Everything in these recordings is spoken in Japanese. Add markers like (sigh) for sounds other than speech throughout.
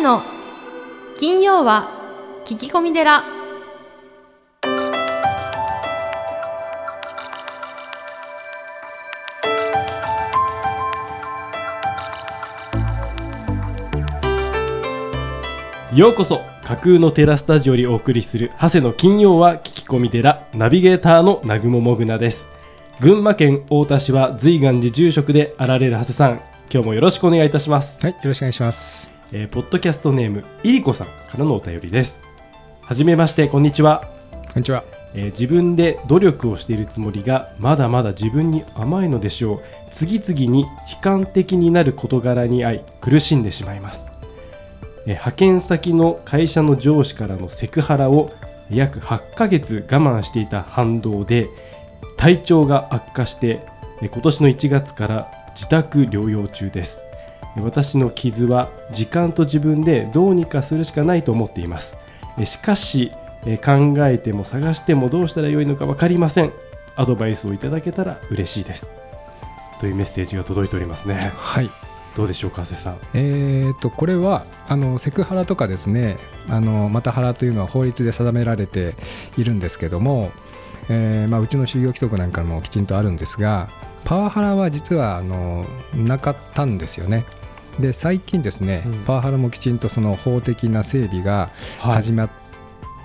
谷の金曜は聞き込み寺。ようこそ架空のテラスタジオよりお送りする長谷の金曜は聞き込み寺。ナビゲーターの南雲もぐなです。群馬県太田市は随願寺住職であられる長谷さん。今日もよろしくお願いいたします、はい、よろしくお願いします。えーポッドキャストネームいりこさんからのお便りです。はじめましてこんにちは。こんにちは。えー自分で努力をしているつもりがまだまだ自分に甘いのでしょう。次々に悲観的になる事柄に遭い苦しんでしまいます、えー派遣先の会社の上司からのセクハラを約8ヶ月我慢していた反動で体調が悪化してえー今年の1月から自宅療養中です。えー私の傷は時間と自分でどうにかするしかないと思っています。えーしかしえー考えても探してもどうしたらよいのか分かりません。アドバイスをいただけたら嬉しいです。というメッセージが届いておりますね。はい。どうでしょうか瀬さん。えー、とこれはあのセクハラとかですね、あのまたハラというのは法律で定められているんですけども、えーまあ、うちの就業規則なんかもきちんとあるんですが、パワハラは実はあのなかったんですよね。で最近ですね、うん。パワハラもきちんとその法的な整備が始まっ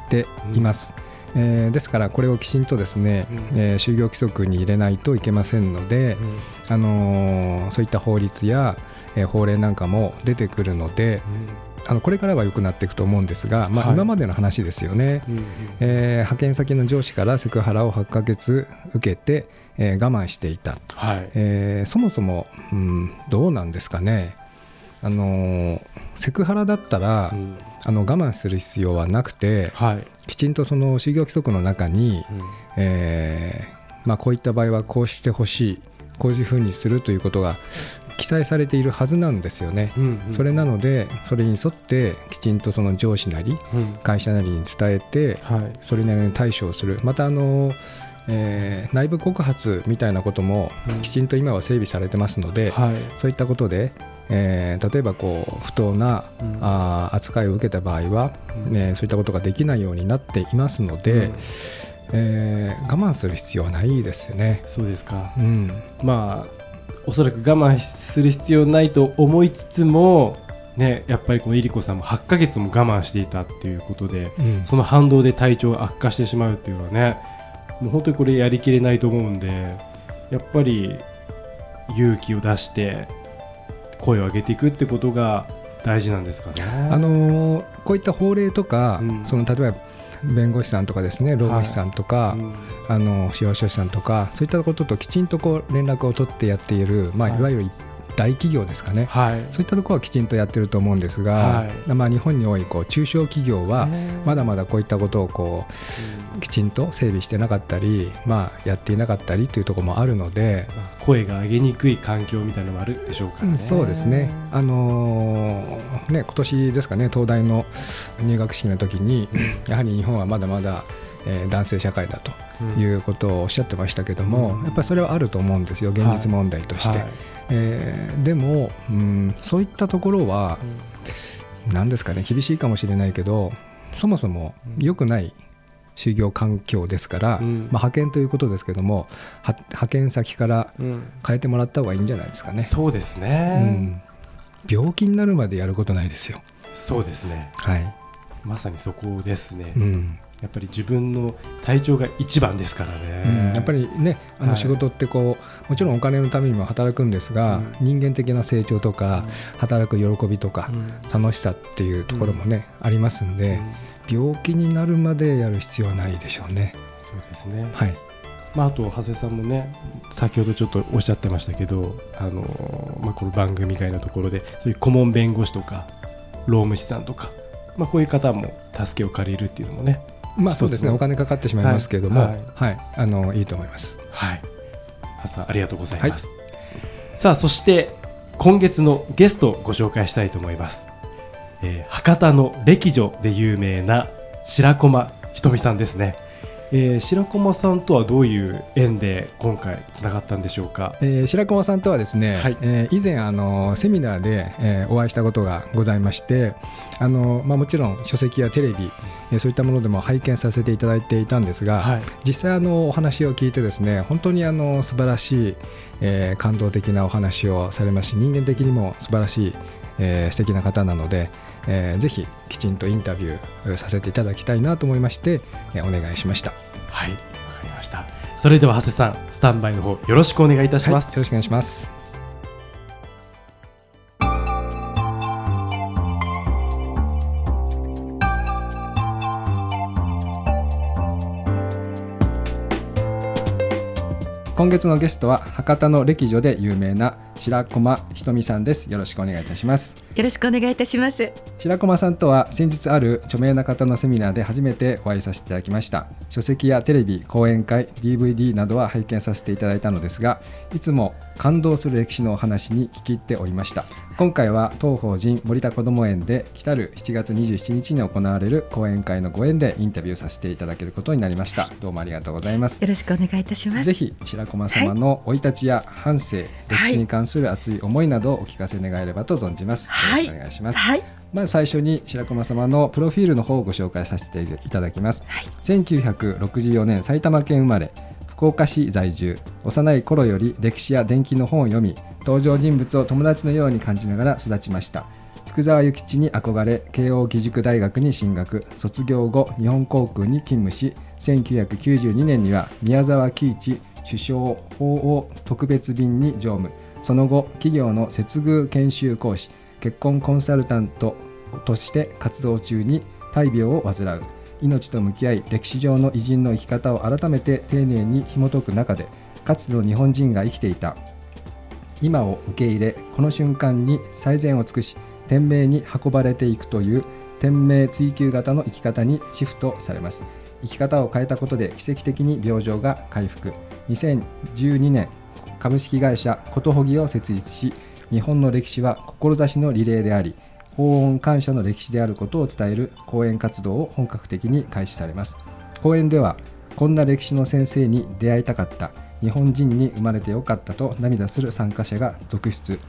ています。えーですからこれをきちんとですね、うん。えー就業規則に入れないといけませんので、あのーそういった法律や、えー法令なんかも出てくるのであのこれからは良くなっていくと思うんですが、まあ、はい。今までの話ですよね、うんうん。えー派遣先の上司からセクハラを8ヶ月受けて、えー我慢していた、はい。えーそもそも、うん、どうなんですかねあのーセクハラだったら、うん。あの我慢する必要はなくてはい。きちんとその就業規則の中に、うん。えーまあ、こういった場合はこうしてほしいこういうふうにするということが記載されているはずなんですよね。うんうんそれなのでそれに沿ってきちんとその上司なりうん。会社なりに伝えてはい。それなりに対処をする。またあの、えー内部告発みたいなこともうん。きちんと今は整備されてますので、はい。そういったことで、えー例えばこう不当なうん。あー扱いを受けた場合は、うん。ね、そういったことができないようになっていますので、うん。えー我慢する必要はないですよね。そうですか。うん、まあおそらく我慢する必要ないと思いつつもねやっぱりこのいりこさんも8ヶ月も我慢していたっていうことでうん。その反動で体調が悪化してしまうっていうのはねもう本当にこれやりきれないと思うんでやっぱり勇気を出して声を上げていくってことが大事なんですかね。あのーこういった法令とか、うん。その例えば弁護士さんとかですね労務士さんとか、うん。あの司法書士さんとかそういったことときちんとこう連絡を取ってやっている、まあ、はい。いわゆる大企業ですかね、はい。そういったところはきちんとやってると思うんですが、はい。まあ、日本に多いこう中小企業はまだまだこういったことをこうきちんと整備してなかったり、まあ、やっていなかったりというところもあるので、まあ声が上げにくい環境みたいなのもあるでしょうからね。そうですね、あのーね今年ですかね、東大の入学式の時に、(laughs) やはり日本はまだまだ、えー男性社会だとうん。いうことをおっしゃってましたけども、うん。やっぱりそれはあると思うんですよ、現実問題として。はいえーでも、うん、そういったところは、なんですかね、厳しいかもしれないけど、そもそも良くない就業環境ですから、うんまあ、派遣ということですけども、は派遣先からうん変えてもらった方がいいんじゃないですかね。そうですうね、ん、病気になるまでやることないですよ。そうですねはい。まさにそこですね、うん。やっぱり自分の体調が一番ですからね、やっぱりね、あはい。の仕事ってこう、もちろんお金のためにも働くんですが、うん。人間的な成長とか、働く喜びとかう、ん。楽しさっていうところもね、ありますんで、病気になるまでやる必要はないでしょうね。そうですね、はい。まあ、あと長谷さんもね先ほどちょっとおっしゃってましたけどあの、まあ、この番組外のところでそういう顧問弁護士とか労務士さんとか、まあ、こういう方も助けを借りるっていうのもねまあそうですね、お金かかってしまいますけども、ははい。い、あのいいと思います。はい。長谷さんありがとうございます、さあそして今月のゲストをご紹介したいと思います、えー博多の歴女で有名な白駒ひとみさんですねえー、白駒さんとはどういう縁で今回つながったんでしょうか、えー、白駒さんとはですね、はい、えー、以前あのセミナーで、えー、お会いしたことがございましてあの、まあ、もちろん書籍やテレビ、えー、そういったものでも拝見させていただいていたんですが、はい、実際あのお話を聞いてですね本当にあの素晴らしい、えー、感動的なお話をされますし人間的にも素晴らしい、えー、素敵な方なので、えー、ぜひきちんとインタビューさせていただきたいなと思いまして、えー、お願いしました。はいわかりました。それでは長谷さんスタンバイの方よろしくお願いいたします、はい、よろしくお願いします。今月のゲストは博多の歴女で有名な白駒ひとみさんです。よろしくお願いいたします。よろしくお願いいたします。白駒さんとは先日ある著名な方のセミナーで初めてお会いさせていただきました。書籍やテレビ講演会 DVD などは拝見させていただいたのですがいつも感動する歴史のお話に聞き入っておりました。今回は当法人森田こども園で来たる7月27日に行われる講演会のご縁でインタビューさせていただけることになりました。どうもありがとうございます。よろしくお願いいたします。ぜひ白駒様の生い立ちや半生、歴史に関する熱い思いなどをお聞かせ願えればと存じます、はい、よろしくお願いします、はい、まず最初に白駒様のプロフィールの方をご紹介させていただきます、はい、1964年埼玉県生まれ福岡市在住。幼い頃より歴史や伝記の本を読み登場人物を友達のように感じながら育ちました。福沢諭吉に憧れ慶應義塾大学に進学。卒業後日本航空に勤務し1992年には宮沢喜一首相法王特別便に乗務その後企業の接遇研修講師結婚コンサルタントとして活動中に大病を患う。命と向き合い歴史上の偉人の生き方を改めて丁寧に紐解く中でかつての日本人が生きていた。今を受け入れこの瞬間に最善を尽くし天命に運ばれていくという天命追求型の生き方にシフトされます。生き方を変えたことで奇跡的に病状が回復。2012年株式会社ことほぎを設立し日本の歴史は志のリレーであり法恩感謝の歴史であることを伝える講演活動を本格的に開始されます。講演ではこんな歴史の先生に出会いたかった日本人に生まれてよかったと涙する参加者が続出。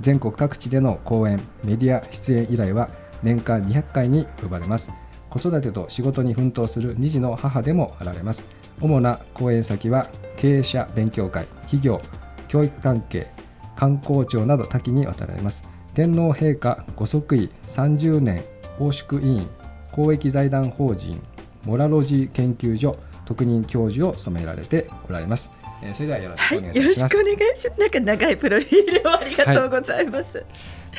全国各地での講演メディア出演依頼は年間200回に及ばれます。子育てと仕事に奮闘する2児の母でもあられます。主な講演先は経営者勉強会企業教育関係観光庁など多岐にわたられます天皇陛下ご即位30年奉祝委員公益財団法人モラロジー研究所特任教授を務められておられます。えー、それではよろしくお願いします。はい、よろしくお願いします。なんか長いプロフィールをありがとうございます。はい、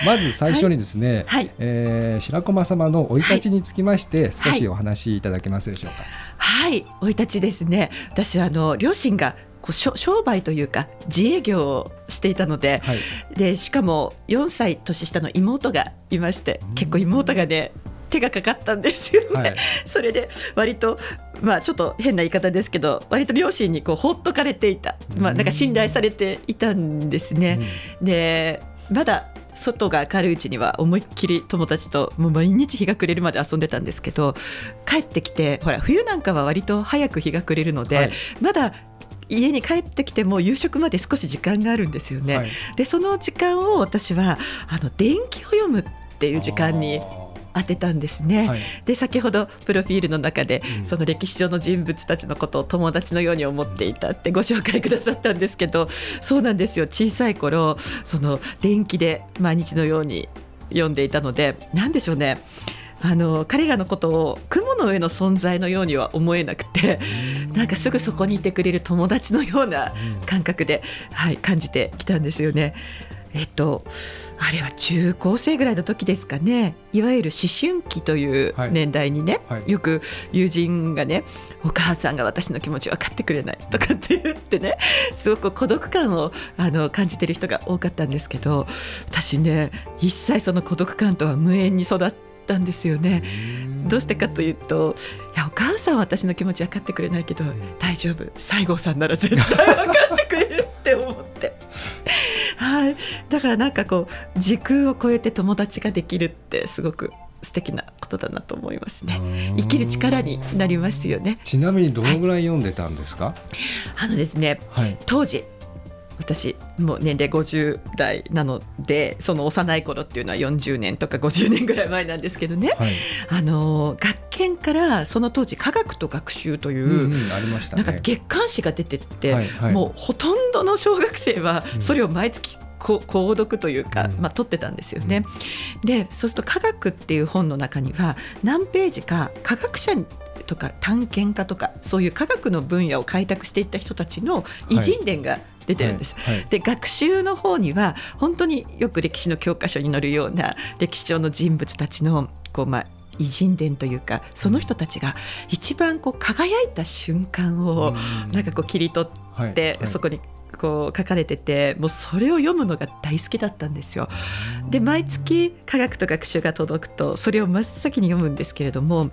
まず最初にですね、はい、えー、白駒様の生い立ちにつきまして、少しお話しいただけますでしょうか。はい生い立ちですね。私あの両親がこう商売というか自営業をしていたのではい、でしかも4歳年下の妹がいまして結構妹がね手がかかったんですよね、はい、(laughs) それで割とまあちょっと変な言い方ですけど割と両親にこうほっとかれていた、まあ、なんか信頼されていたんですね。でまだ外が明るいうちには思いっきり友達ともう毎日日が暮れるまで遊んでたんですけど帰ってきてほら冬なんかは割と早く日が暮れるので、はい、まだ家に帰ってきても夕食まで少し時間があるんですよね。はい、でその時間を私はあの電気を読むっていう時間に当てたんですね。はい、で先ほどプロフィールの中で、うん、その歴史上の人物たちのことを友達のように思っていたってご紹介くださったんですけどそうなんですよ。小さい頃その電気で毎日のように読んでいたので何でしょうねあの彼らのことを雲の上の存在のようには思えなくてなんかすぐそこにいてくれる友達のような感覚で、はい、感じてきたんですよね。えっと、あれは中高生ぐらいの時ですかね。いわゆる思春期という年代にね、はい。はい、よく友人がねお母さんが私の気持ち分かってくれないとかって言ってねすごく孤独感をあの感じてる人が多かったんですけど私ね一切その孤独感とは無縁に育ってったんですよね。どうしてかというといやお母さんは私の気持ち分かってくれないけど、大丈夫。西郷さんなら絶対分かってくれるって思って。はい、だからなんかこう時空を超えて友達ができるってすごく素敵なことだなと思いますね。生きる力になりますよね。ちなみにどのぐらい読んでたんですか、はい、あのですね、はい、当時私もう年齢50代なのでその幼い頃っていうのは40年とか50年ぐらい前なんですけどね、はい、あの学研からその当時科学と学習という、うんうんね、なんか月刊誌が出てって、はいはい、もうほとんどの小学生はそれを毎月購読というか、まあ、取ってたんですよね。でそうすると科学っていう本の中には何ページか科学者とか探検家とかそういう科学の分野を開拓していった人たちの偉人伝が出てるんです。はいはい、で学習の方には本当によく歴史の教科書に載るような歴史上の人物たちのこう、まあ、偉人伝というかその人たちが一番こう輝いた瞬間をなんかこう切り取って、そこにこう書かれててもうそれを読むのが大好きだったんですよ。で毎月科学と学習が届くとそれを真っ先に読むんですけれども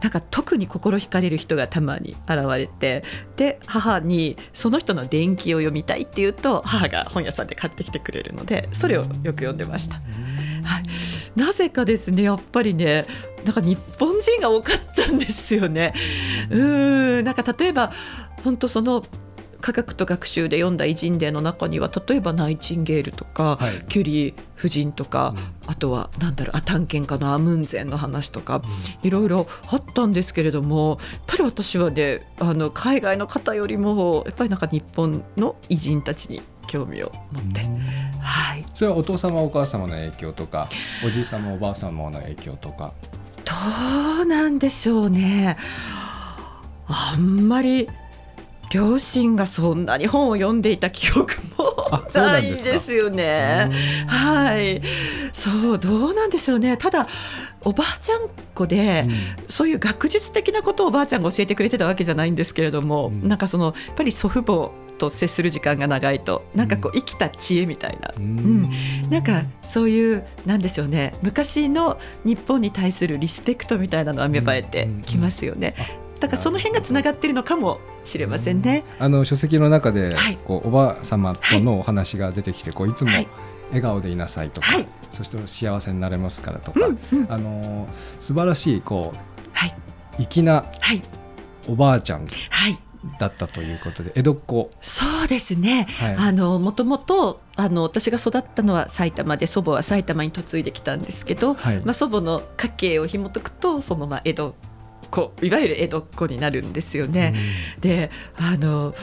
なんか特に心惹かれる人がたまに現れてで母にその人の伝記を読みたいっていうと母が本屋さんで買ってきてくれるのでそれをよく読んでました。はい、なぜかですねやっぱりねなんか日本人が多かったんですよね。うんなんか例えば本当その科学と学習で読んだ偉人伝の中には例えばナイチンゲールとか、はい、キュリー夫人とか、うん、あとは何だろうあ探検家のアムンゼンの話とか、いろいろあったんですけれどもやっぱり私はねあの海外の方よりもやっぱりなんか日本の偉人たちに興味を持って、はい、それはお父様お母様の影響とかおじい様おばあ様の影響とか。どうなんでしょうね。あんまり両親がそんなに本を読んでいた記憶もないですよね。はい、そうどうなんでしょうね。ただおばあちゃん子で、うん、そういう学術的なことをおばあちゃんが教えてくれてたわけじゃないんですけれども、うん、なんかそのやっぱり祖父母と接する時間が長いとなんかこう生きた知恵みたいな、うん、うん、なんかそういうなんでしょうね。昔の日本に対するリスペクトみたいなのは芽生えてきますよね。だからその辺がつながっているのかもしれませんね。あの書籍の中で、はい、こうおばあ様とのお話が出てきて、こういつも笑顔でいなさいとか、はい、そして幸せになれますからとか、うんうん、あの素晴らしいこう、はい、粋なおばあちゃん。はい。だったということで江戸っ子。そうですね、はい、あのもともとあの私が育ったのは埼玉で祖母は埼玉に嫁いできたんですけど、はい、まあ、祖母の家系を紐解くとそのまあ江戸子いわゆる江戸っ子になるんですよね。うん、であの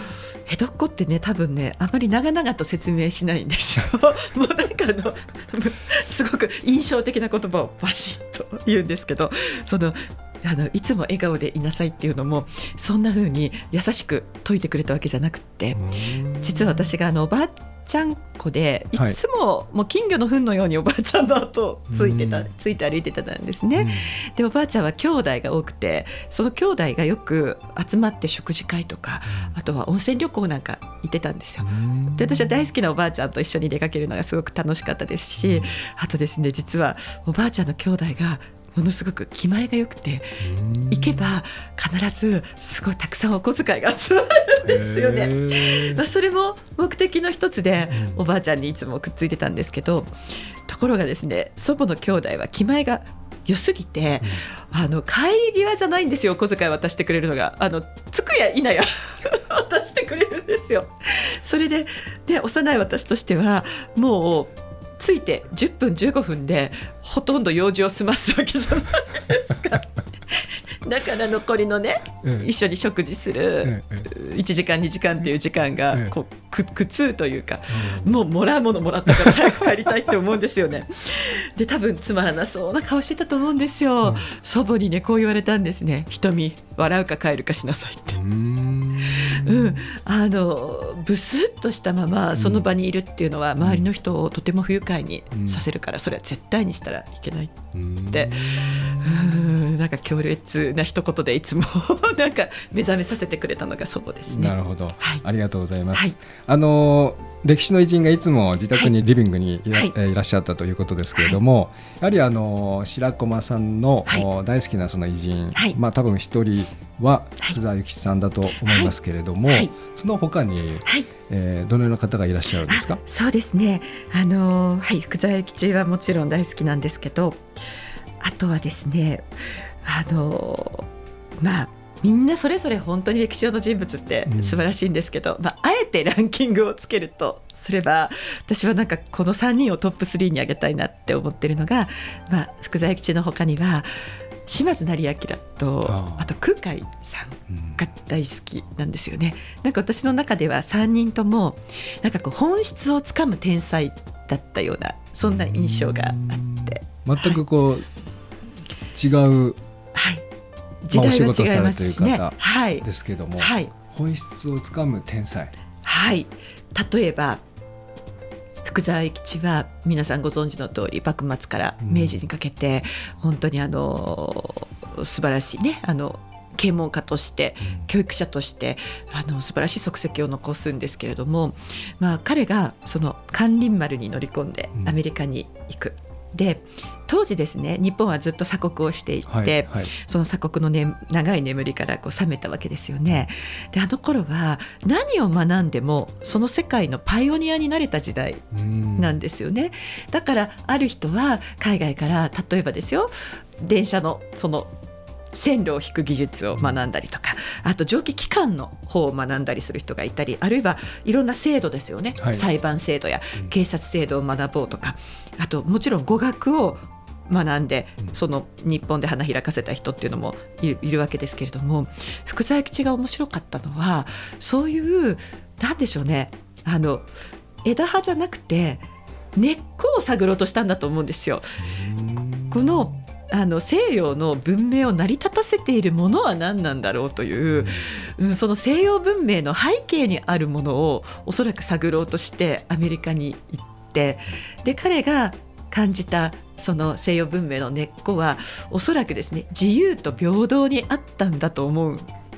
江戸っ子ってね多分ねあまり長々と説明しないんですよ。(laughs) もうなんかあのすごく印象的な言葉をバシッと言うんですけどそのあのいつも笑顔でいなさいっていうのもそんな風に優しく説いてくれたわけじゃなくて実は私があのおばあちゃん子でいつももう金魚の糞のようにおばあちゃんの後ついてた、ついて歩いてたんですね、うん、でおばあちゃんは兄弟が多くてその兄弟がよく集まって食事会とか、あとは温泉旅行なんか行ってたんですよ、で私は大好きなおばあちゃんと一緒に出かけるのがすごく楽しかったですし、あとですね実はおばあちゃんの兄弟がものすごく気前が良くて行けば必ずすごいたくさんお小遣いが集まるんですよね。まあ、それも目的の一つでおばあちゃんにいつもくっついてたんですけどところがですね祖母の兄弟は気前が良すぎて、うん、あの帰り際じゃないんですよ小遣い渡してくれるのが。あの着くや否や渡してくれるんですよ。それでで幼い私としてはもう着いて10分15分でほとんど用事を済ますわけじゃないですか。(laughs) だから残りのね、一緒に食事する1時間2時間っていう時間がこうく苦痛というか、もうもらうものもらったから早く帰りたいって思うんですよね。で多分つまらなそうな顔してたと思うんですよ。祖母にねこう言われたんですね。瞳笑うか帰るかしなさいって。うん、あのブスッとしたままその場にいるっていうのは周りの人をとても不愉快にさせるからそれは絶対にしたらいけないって。うん。なんか強烈な一言でいつも (laughs) なんか目覚めさせてくれたのが祖母ですね。なるほど、はい、ありがとうございます。はい、あの歴史の偉人がいつも自宅にリビングにいらはい、いらっしゃったということですけれども、やはりあの白駒さんの、大好きなその偉人、まあ多分一人は福沢諭吉さんだと思いますけれども、その他に、はい。えー、どのような方がいらっしゃるんですか？そうですね。あの、はい、福沢諭吉はもちろん大好きなんですけどあとはですねあのまあみんなそれぞれ本当に歴史上の人物って素晴らしいんですけど、うん、まあ、あえてランキングをつけるとすれば私はなんかこの3人をトップ3に挙げたいなって思ってるのが、まあ、福沢諭吉のほかには島津成明とあと空海さんが大好きなんですよね。なんか私の中では3人ともなんかこう本質をつかむ天才だったようなそんな印象があって。全くこう、はい、違う、はい、時代は違いますしね、はい、ですけども、はい、本質をつかむ天才。はい。例えば福沢諭吉は皆さんご存知の通り幕末から明治にかけて、本当にあの素晴らしいねあの啓蒙家として教育者としてあの素晴らしい足跡を残すんですけれども、まあ、彼がその関林丸に乗り込んでアメリカに行く。で当時ですね日本はずっと鎖国をしていて、はいはい、その鎖国の、ね、長い眠りからこう覚めたわけですよね。であの頃は何を学んでもその世界のパイオニアになれた時代なんですよね。だからある人は海外から例えばですよ電車のその線路を引く技術を学んだりとかあと蒸気機関の方を学んだりする人がいたりあるいはいろんな制度ですよね、はい、裁判制度や警察制度を学ぼうとかあともちろん語学を学んでその日本で花開かせた人っていうのもいるわけですけれども福沢諭吉が面白かったのはそういうなんでしょうねあの枝葉じゃなくて根っこを探ろうとしたんだと思うんですよ。このあの西洋の文明を成り立たせているものは何なんだろうという、うん、その西洋文明の背景にあるものをおそらく探ろうとしてアメリカに行ってで彼が感じたその西洋文明の根っこはおそらくですね自由と平等にあったんだと思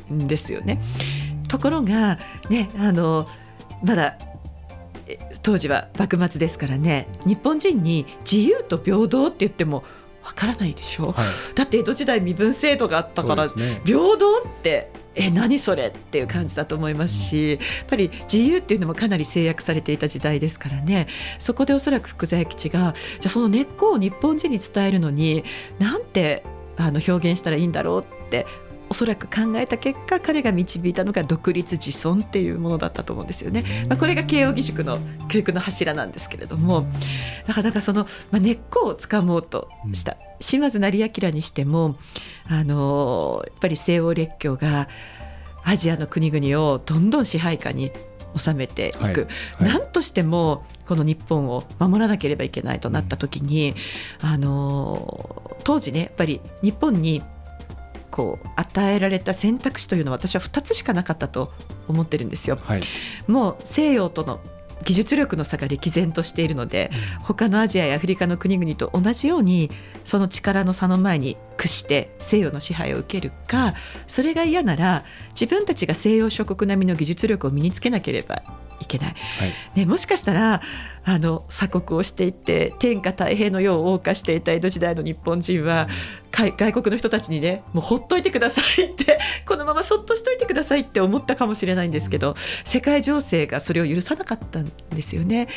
うんですよね。ところがねあのまだ当時は幕末ですからね日本人に自由と平等って言ってもわからないでしょ、はい、だって江戸時代身分制度があったから、ね、平等ってえ何それっていう感じだと思いますしやっぱり自由っていうのもかなり制約されていた時代ですからね。そこでおそらく福沢諭吉がじゃあその根っこを日本人に伝えるのになんてあの表現したらいいんだろうっておそらく考えた結果彼が導いたのが独立自尊っていうものだったと思うんですよね。まあ、これが慶應義塾の教育の柱なんですけれどもなかなかその、まあ、根っこをつかもうとした島津成明にしてもあのやっぱり西欧列強がアジアの国々をどんどん支配下に収めていく、はい。はい、何としてもこの日本を守らなければいけないとなった時に、うん、あの当時ねやっぱり日本にこう与えられた選択肢というのは私は2つしかなかったと思ってるんですよ。はい、もう西洋との技術力の差が歴然としているので、うん、他のアジアやアフリカの国々と同じようにその力の差の前に屈して西洋の支配を受けるかそれが嫌なら自分たちが西洋諸国並みの技術力を身につけなければいけない、はい、ね、もしかしたらあの鎖国をしていって天下太平の世を謳歌していた江戸時代の日本人は、外国の人たちにねもうほっといてくださいって (laughs) このままそっとしといてくださいって思ったかもしれないんですけど世界情勢がそれを許さなかったんですよね。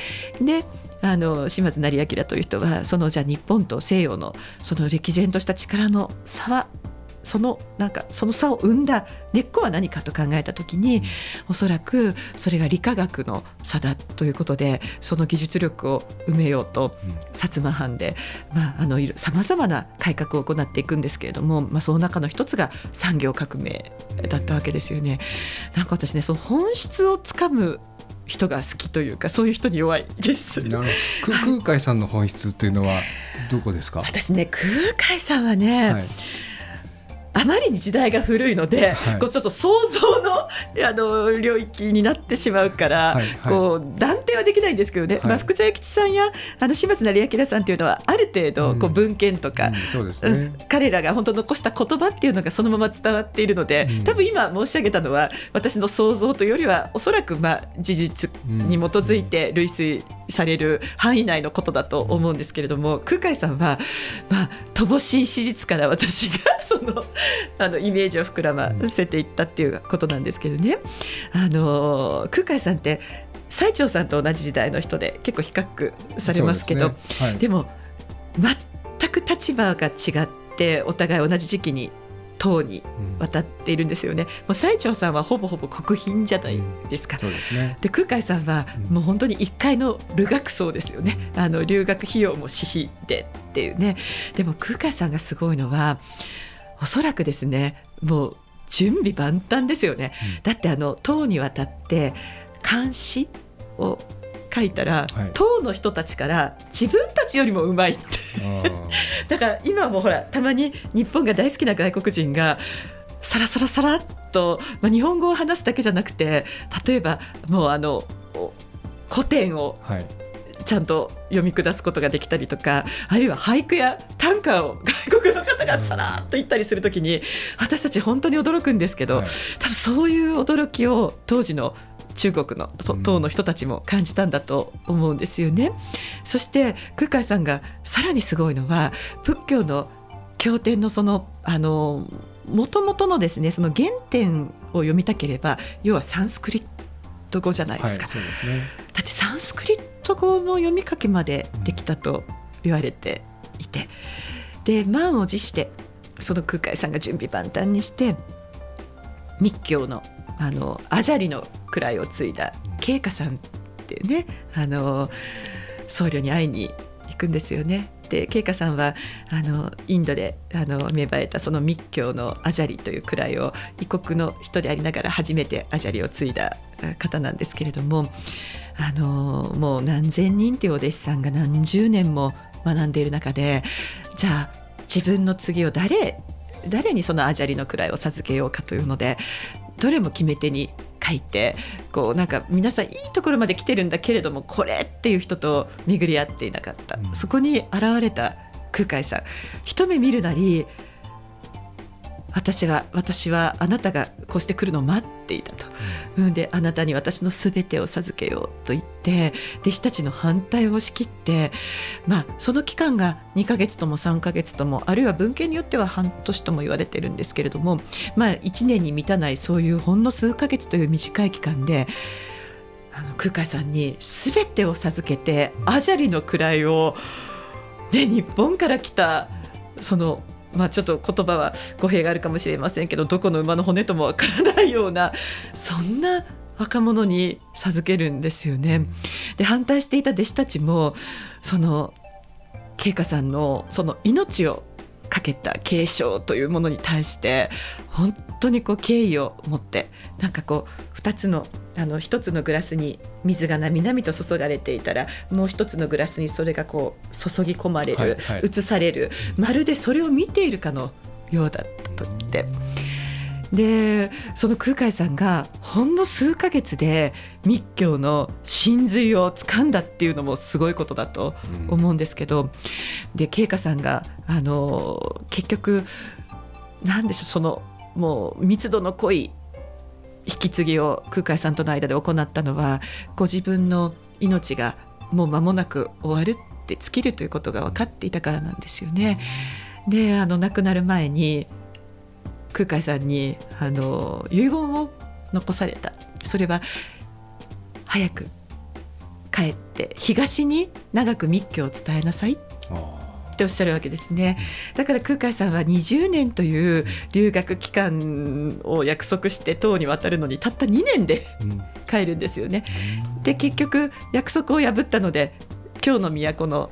であの島津成明という人はそのじゃあ日本と西洋のその歴然とした力の差はそのなんかその差を生んだ根っこは何かと考えた時に、おそらくそれが理化学の差だということでその技術力を埋めようと、薩摩藩でさまざ、まな改革を行っていくんですけれども、まあ、その中の一つが産業革命だったわけですよね。なんか私ねその本質をつかむ人が好きというかそういう人に弱いです。なる空海さんの本質というのはどこですか？私ね空海さんはね、はいあまりに時代が古いので、はい、こうちょっと想像のあの領域になってしまうから、はいはい、こう断定はできないんですけどね、まあ、福沢諭吉さんやあの島津成明さんというのはある程度こう文献とか、彼らが本当残した言葉っていうのがそのまま伝わっているので、多分今申し上げたのは私の想像というよりはおそらくまあ事実に基づいて類推される範囲内のことだと思うんですけれども、空海さんは、まあ、乏しい史実から私が (laughs) そのあのイメージを膨らませていったっていうことなんですけどね。あの空海さんって最澄さんと同じ時代の人で結構比較されますけどで、ね。はい、でも全く立場が違ってお互い同じ時期に唐に渡っているんですよね、もう最澄さんはほぼほぼ国賓じゃないですか、そうですね。で空海さんはもう本当に1階の留学僧ですよね、あの留学費用も私費でっていうね。でも空海さんがすごいのはおそらくですねもう準備万端ですよね、うん、だってあの唐に渡って漢詩を書いたら、はい、唐の人たちから自分たちよりもうまいって。だから今もほらたまに日本が大好きな外国人がさらさらさらっと、まあ、日本語を話すだけじゃなくて例えばもうあの古典をちゃんと読み下すことができたりとかあるいは俳句や短歌を外国の方がさらっと言ったりするときに私たち本当に驚くんですけど、はい、多分そういう驚きを当時の中国の党の人たちも感じたんだと思うんですよね。そして空海さんがさらにすごいのは仏教の経典のそのあの元々のですねその原点を読みたければ要はサンスクリット語じゃないですか。はい、すね、だってサンスクリット語の読み書きまでできたと言われていて、で満を持してその空海さんが準備万端にして密教のあのアジャリの位を継いだ慶華さんってねあの僧侶に会いに行くんですよね。で慶華さんはあのインドであの芽生えたその密教のアジャリという位を異国の人でありながら初めてアジャリを継いだ方なんですけれどもあのもう何千人というお弟子さんが何十年も学んでいる中でじゃあ自分の次を誰誰にそのアジャリの位を授けようかというのでどれも決め手に書いてこうなんか皆さんいいところまで来てるんだけれどもこれっていう人と巡り合っていなかった、うん、そこに現れた空海さん。一目見るなり私が私はあなたがこうして来るのを待っていたと、うん、であなたに私のすべてを授けようと言って弟子たちの反対を押し切って、まあ、その期間が2か月とも3か月ともあるいは文献によっては半年とも言われてるんですけれども、まあ、1年に満たないそういうほんの数か月という短い期間であの空海さんにすべてを授けてアジャリの位を、ね、日本から来たそのまあ、ちょっと言葉は語弊があるかもしれませんけどどこの馬の骨ともわからないようなそんな若者に授けるんですよね。で反対していた弟子たちもその慶華さんのその命をかけた継承というものに対して本当にこう敬意を持ってなんかこう2つのあの1つのグラスに水がなみなみと注がれていたらもう1つのグラスにそれがこう注ぎ込まれる、はいはい、移される。まるでそれを見ているかのようだと言って。でその空海さんがほんの数ヶ月で密教の真髄をつかんだっていうのもすごいことだと思うんですけど、うん、で慶華さんがあの結局なんでしょうそのもう密度の濃い引き継ぎを空海さんとの間で行ったのはご自分の命がもう間もなく終わるって尽きるということが分かっていたからなんですよね。であの亡くなる前に空海さんにあの遺言を残された。それは早く帰って東に長く密教を伝えなさい。っておっしゃるわけですね。だから空海さんは20年という留学期間を約束して唐に渡るのにたった2年で帰るんですよね。で結局約束を破ったので京の都の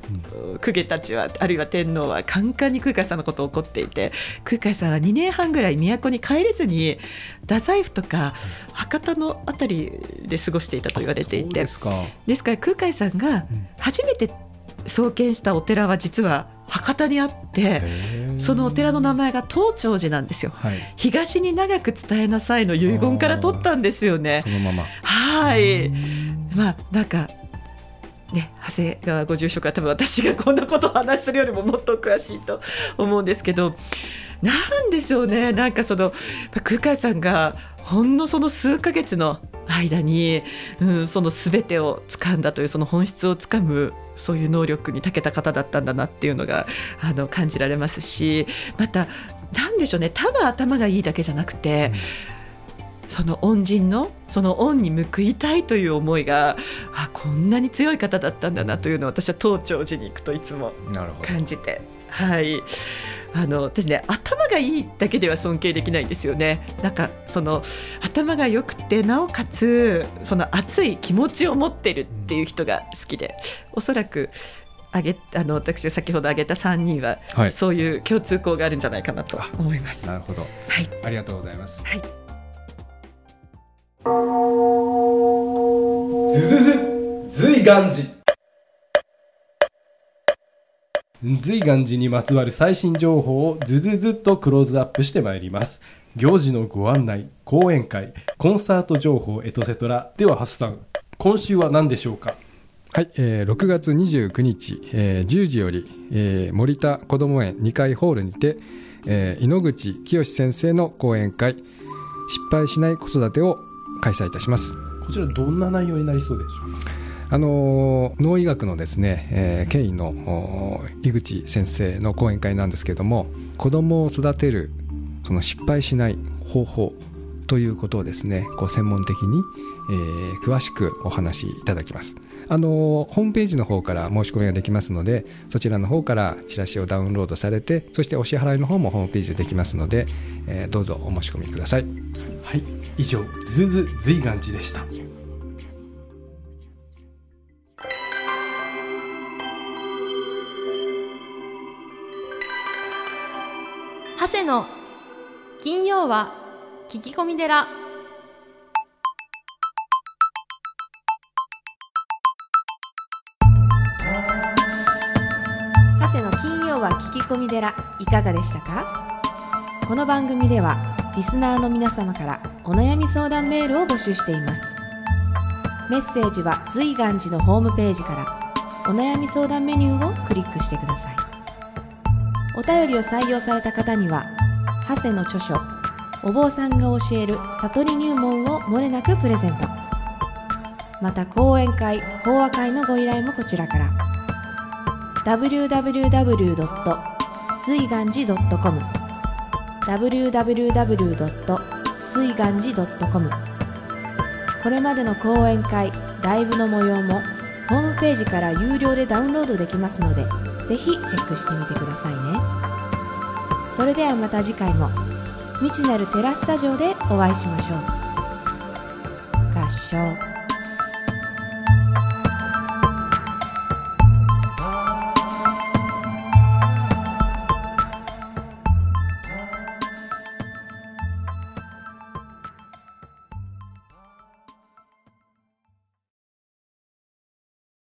公家たちはあるいは天皇はカンカンに空海さんのことを怒っていて空海さんは2年半ぐらい都に帰れずに太宰府とか博多の辺りで過ごしていたと言われていて。ですか。ら空海さんが初めて創建したお寺は実は博多にあってそのお寺の名前が東長寺なんですよ、はい、東に長く伝えなさいの遺言から取ったんですよね。そのまま。はい。まあなんかね、長谷川ご住職は多分私がこんなことを話するよりももっと詳しいと思うんですけどなんでしょうね。なんかその空海さんがほんのその数ヶ月の間に、うん、その全てを掴んだというその本質をつかむそういう能力に長けた方だったんだなっていうのがあの感じられますしまた何でしょうねただ頭がいいだけじゃなくて、その恩人のその恩に報いたいという思いがあこんなに強い方だったんだなというのを私は東長寺に行くといつも感じてはいあの私ね頭がいいだけでは尊敬できないんですよね。なんかその頭が良くてなおかつその熱い気持ちを持ってるっていう人が好きでおそらくあげあの私が先ほど挙げた3人は、はい、そういう共通項があるんじゃないかなと思います。なるほど、はい、ありがとうございます。はい。ずずず随願寺随願寺にまつわる最新情報をずずずっとクローズアップしてまいります。行事のご案内講演会コンサート情報エトセトラではハスさん今週は何でしょうか？はい、えー、6月29日、えー、10時より、えー、森田こども園2階ホールにて、えー、井ノ口清先生の講演会失敗しない子育てを開催いたします。こちらどんな内容になりそうでしょうか？あの脳医学のですね、えー、権威の井口先生の講演会なんですけども子どもを育てるその失敗しない方法ということをですねこう専門的に、えー、詳しくお話しいただきます。あのホームページの方から申し込みができますのでそちらの方からチラシをダウンロードされてそしてお支払いの方もホームページでできますので、えー、どうぞお申し込みください。はい。以上ズズ随願寺でした。の金曜は聞き込み寺。込み寺いかがでしたか？この番組ではリスナーの皆様からお悩み相談メールを募集しています。メッセージは随願寺のホームページからお悩み相談メニューをクリックしてください。お便りを採用された方には長谷の著書お坊さんが教える悟り入門をもれなくプレゼントまた講演会法話会のご依頼もこちらから www. 随願寺 .com www. 随願寺 .com これまでの講演会ライブの模様もホームページから有料でダウンロードできますのでぜひチェックしてみてくださいねそれではまた次回も。未知なるテラスタジオでお会いしましょう。合唱。